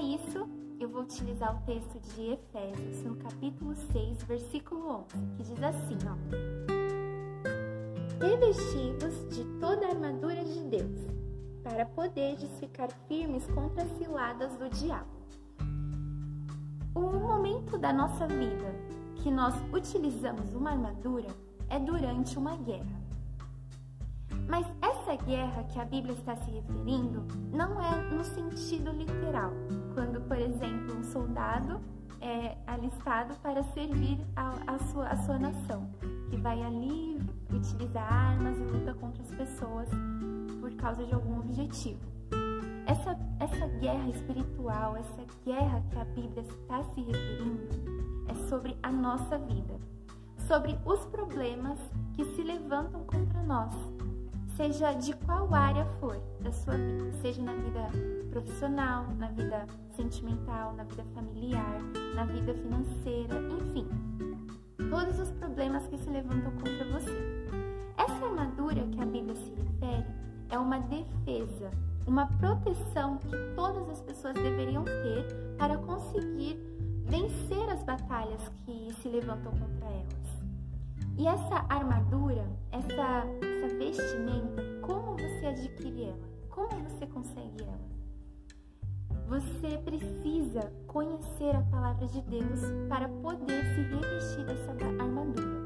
para isso, eu vou utilizar o texto de Efésios, no capítulo 6, versículo 11, que diz assim, ó: Revestivos de toda a armadura de Deus, para poderes ficar firmes contra as ciladas do diabo. O momento da nossa vida que nós utilizamos uma armadura é durante uma guerra. Mas essa guerra que a Bíblia está se referindo não é no sentido literal, quando, por exemplo, um soldado é alistado para servir a, a, sua, a sua nação, que vai ali utilizar armas e luta contra as pessoas por causa de algum objetivo. Essa, essa guerra espiritual, essa guerra que a Bíblia está se referindo, é sobre a nossa vida, sobre os problemas que se levantam contra nós, seja de qual área for da sua vida, seja na vida profissional, na vida sentimental, na vida familiar, na vida financeira, enfim, todos os problemas que se levantam contra você. Essa armadura que a Bíblia se refere é uma defesa, uma proteção que todas as pessoas deveriam ter para conseguir vencer as batalhas que se levantam contra elas. E essa armadura, essa, essa vestimenta, como você adquire ela? Como você consegue ela? Você precisa conhecer a palavra de Deus para poder se revestir dessa armadura.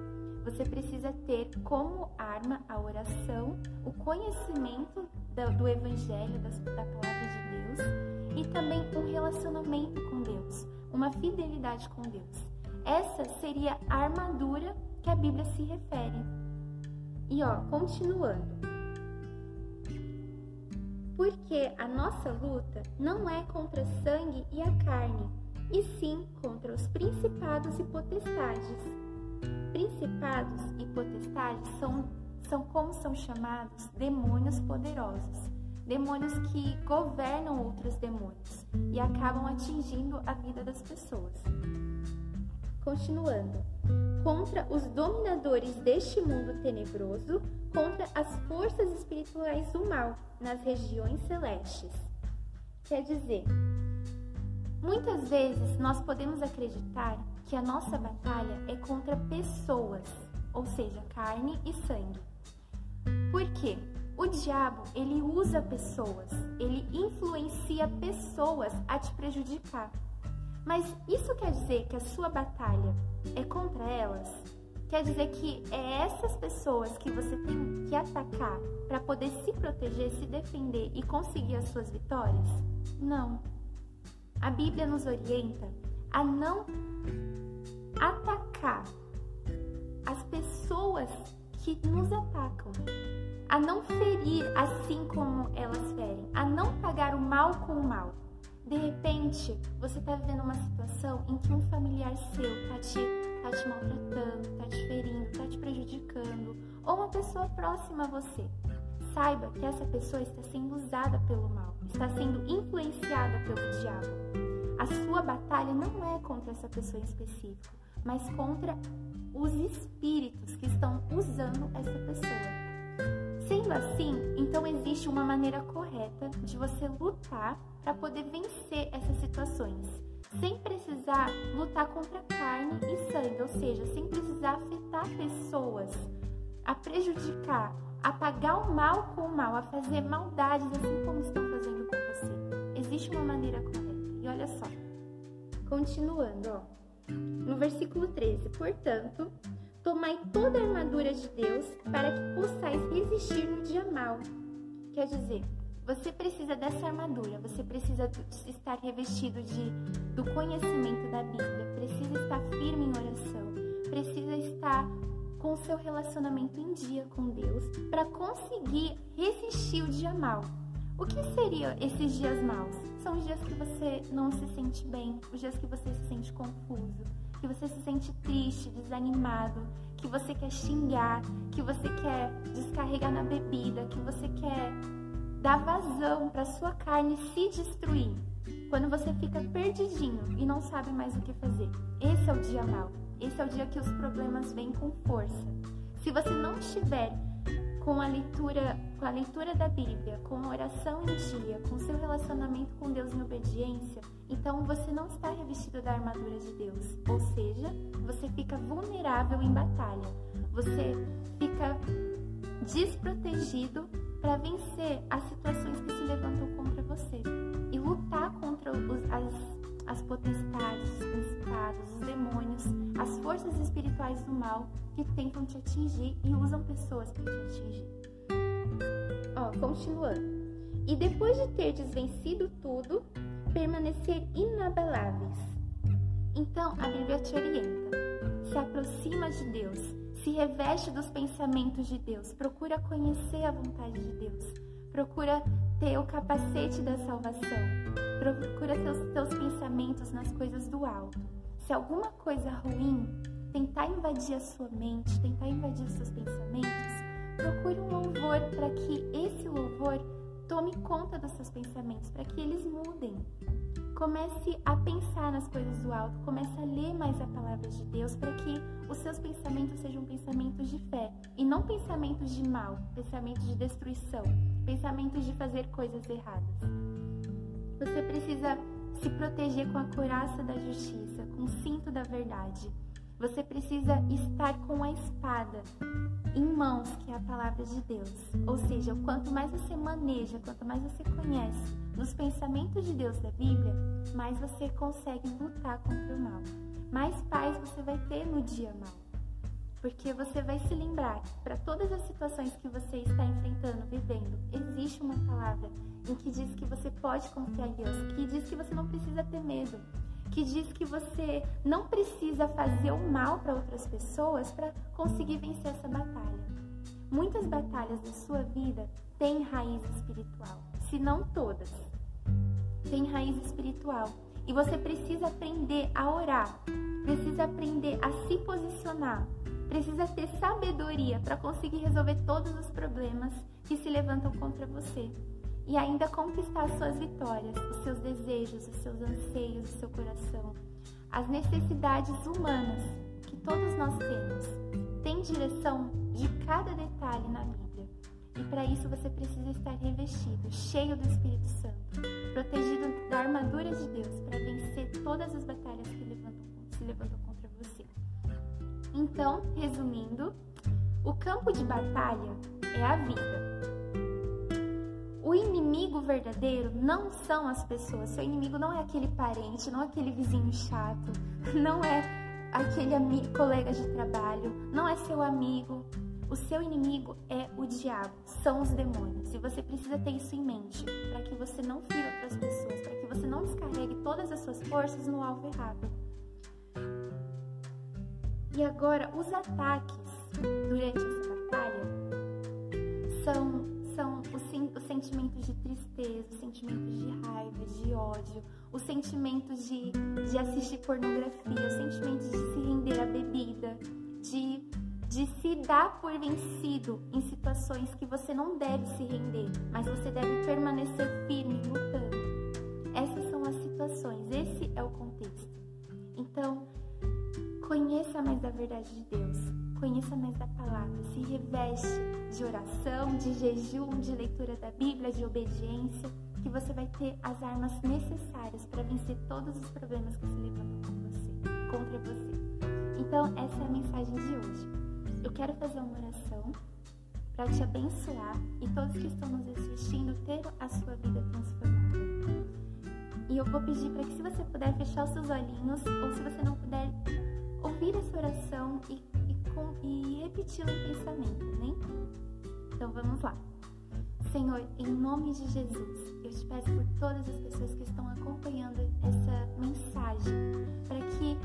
Você precisa ter como arma a oração, o conhecimento do, Evangelho, da palavra de Deus e também um relacionamento com Deus, uma fidelidade com Deus. Essa seria a armadura que a Bíblia se refere. E ó, continuando. Porque a nossa luta não é contra sangue e a carne, e sim contra os principados e potestades. Principados e potestades são, são como são chamados demônios poderosos, demônios que governam outros demônios e acabam atingindo a vida das pessoas. Continuando, contra os dominadores deste mundo tenebroso, contra as forças espirituais do mal nas regiões celestes. Quer dizer, muitas vezes nós podemos acreditar que a nossa batalha é contra pessoas, ou seja, carne e sangue. Por quê? O diabo, ele usa pessoas, ele influencia pessoas a te prejudicar. Mas isso quer dizer que a sua batalha é contra elas? Quer dizer que é essas pessoas que você tem que atacar para poder se proteger, se defender e conseguir as suas vitórias? Não. A Bíblia nos orienta a não atacar as pessoas que nos atacam, a não ferir assim como elas ferem, a não pagar o mal com o mal. De repente, você está vivendo uma situação em que um familiar seu está te, tá te maltratando, está te ferindo, está te prejudicando, ou uma pessoa próxima a você. Saiba que essa pessoa está sendo usada pelo mal, está sendo influenciada pelo diabo. A sua batalha não é contra essa pessoa em específico, mas contra os espíritos que estão usando essa pessoa. Sendo assim, então existe uma maneira correta de você lutar para poder vencer essas situações, sem precisar lutar contra carne e sangue, ou seja, sem precisar afetar pessoas, a prejudicar, a pagar o mal com o mal, a fazer maldades assim como estão fazendo com você. Existe uma maneira correta. E olha só, continuando, ó, no versículo 13, portanto, Tomai toda a armadura de Deus para que possais resistir no dia mau. Quer dizer, você precisa dessa armadura, você precisa estar revestido de, do conhecimento da Bíblia, precisa estar firme em oração, precisa estar com o seu relacionamento em dia com Deus para conseguir resistir o dia mau. O que seriam esses dias maus? São os dias que você não se sente bem, os dias que você se sente confuso, que você se sente triste, desanimado, que você quer xingar, que você quer descarregar na bebida, que você quer dar vazão para sua carne se destruir. Quando você fica perdidinho e não sabe mais o que fazer. Esse é o dia mal. Esse é o dia que os problemas vêm com força. Se você não estiver com a leitura, com a leitura da Bíblia, com a oração em dia, com seu relacionamento com Deus em obediência, então você não está revestido da armadura de Deus. Ou seja, você fica vulnerável em batalha. Você fica desprotegido para vencer as situações que se levantam contra você e lutar contra os, as, as potestades, os principados, os demônios, as forças espirituais do mal que tentam te atingir e usam pessoas para te atingir. Ó, continuando. E depois de ter desvencido tudo, permanecer inabaláveis. Então a Bíblia te orienta. Se aproxima de Deus, se reveste dos pensamentos de Deus, procura conhecer a vontade de Deus, procura ter o capacete da salvação, procura ter os teus pensamentos nas coisas do alto. Se alguma coisa ruim tentar invadir a sua mente, tentar invadir os seus pensamentos, procure um louvor para que esse louvor conta dos seus pensamentos, para que eles mudem. Comece a pensar nas coisas do alto, comece a ler mais a palavra de Deus para que os seus pensamentos sejam pensamentos de fé e não pensamentos de mal, pensamentos de destruição, pensamentos de fazer coisas erradas. Você precisa se proteger com a couraça da justiça, com o cinto da verdade. Você precisa estar com a espada em mãos, que é a palavra de Deus. Ou seja, quanto mais você maneja, quanto mais você conhece dos pensamentos de Deus da Bíblia, mais você consegue lutar contra o mal. Mais paz você vai ter no dia mal. Porque você vai se lembrar que para todas as situações que você está enfrentando, vivendo, existe uma palavra em que diz que você pode confiar em Deus, que diz que você não precisa ter medo, que diz que você não precisa fazer o mal para outras pessoas para conseguir vencer essa batalha. Muitas batalhas da sua vida têm raiz espiritual, se não todas. Tem raiz espiritual. E você precisa aprender a orar, precisa aprender a se posicionar, precisa ter sabedoria para conseguir resolver todos os problemas que se levantam contra você e ainda conquistar suas vitórias, os seus desejos, os seus anseios, o seu coração, as necessidades humanas que todos nós temos. Tem direção de cada detalhe na Bíblia. E para isso você precisa estar revestido, cheio do Espírito Santo, protegido da armadura de Deus para vencer todas as batalhas que levantam, se levantam contra você. Então, resumindo, o campo de batalha é a vida o inimigo verdadeiro não são as pessoas. Seu inimigo não é aquele parente, não é aquele vizinho chato, não é aquele amigo, colega de trabalho, não é seu amigo. O seu inimigo é o diabo, são os demônios. E você precisa ter isso em mente para que você não fira outras pessoas, para que você não descarregue todas as suas forças no alvo errado. E agora, os ataques durante essa batalha são os, os sentimentos de tristeza, os sentimentos de raiva, de ódio, os sentimentos de, de assistir pornografia, os sentimentos de se render à bebida, de, de se dar por vencido em situações que você não deve se render, mas você deve permanecer firme lutando. Essas são as situações, esse é o contexto. Então, conheça mais da verdade de Deus conheça mais da palavra, se reveste de oração, de jejum, de leitura da Bíblia, de obediência, que você vai ter as armas necessárias para vencer todos os problemas que se levantam com você, contra você. Então, essa é a mensagem de hoje. Eu quero fazer uma oração para te abençoar e todos que estão nos assistindo ter a sua vida transformada. E eu vou pedir para que, se você puder, fechar os seus olhinhos ou se você não puder, ouvir essa oração e e repeti-la em pensamento, amém? Então vamos lá. Senhor, em nome de Jesus, eu te peço por todas as pessoas que estão acompanhando essa mensagem, para que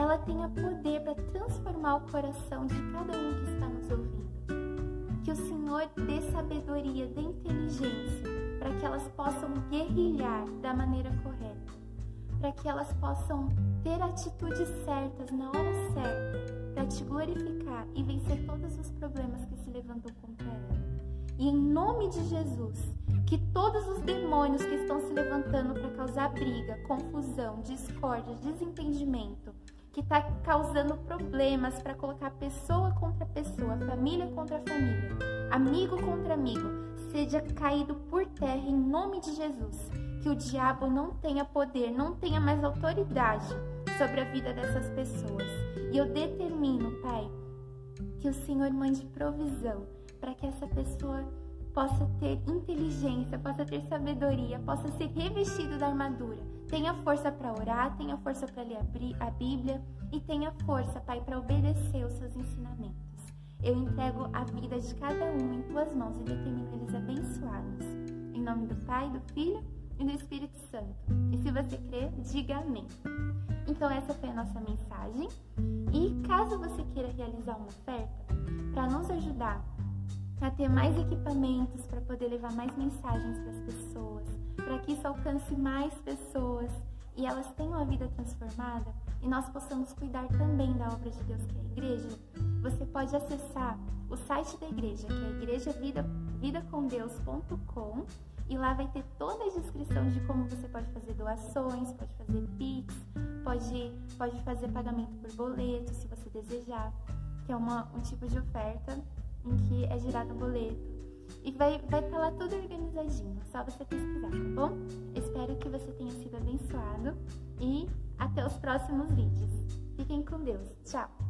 ela tenha poder para transformar o coração de cada um que está nos ouvindo. Que o Senhor dê sabedoria, dê inteligência, para que elas possam guerrilhar da maneira correta, para que elas possam ter atitudes certas na hora certa para te glorificar e vencer todos os problemas que se levantam contra ela. E em nome de Jesus, que todos os demônios que estão se levantando para causar briga, confusão, discórdia, desentendimento, que está causando problemas para colocar pessoa contra pessoa, família contra família, amigo contra amigo, seja caído por terra em nome de Jesus. Que o diabo não tenha poder, não tenha mais autoridade sobre a vida dessas pessoas. E eu determino, Pai, que o Senhor mande provisão para que essa pessoa possa ter inteligência, possa ter sabedoria, possa ser revestido da armadura. Tenha força para orar, tenha força para ler a Bíblia e tenha força, Pai, para obedecer os seus ensinamentos. Eu entrego a vida de cada um em tuas mãos e determino eles abençoados. Em nome do Pai, do Filho e do Espírito Santo. E se você crer, diga amém. Então, essa foi a nossa mensagem. E caso você queira realizar uma oferta, para nos ajudar a ter mais equipamentos para poder levar mais mensagens para as pessoas, para que isso alcance mais pessoas e elas tenham a vida transformada e nós possamos cuidar também da obra de Deus que é a igreja, você pode acessar o site da igreja, que é igrejavidacomdeus.com e lá vai ter toda a descrição de como você pode fazer doações, pode fazer Pix, pode, pode fazer pagamento por boleto, se você desejar, que é uma, um tipo de oferta em que é girado o boleto. E vai estar vai tá lá tudo organizadinho, só você pesquisar, tá bom? Espero que você tenha sido abençoado e até os próximos vídeos. Fiquem com Deus. Tchau!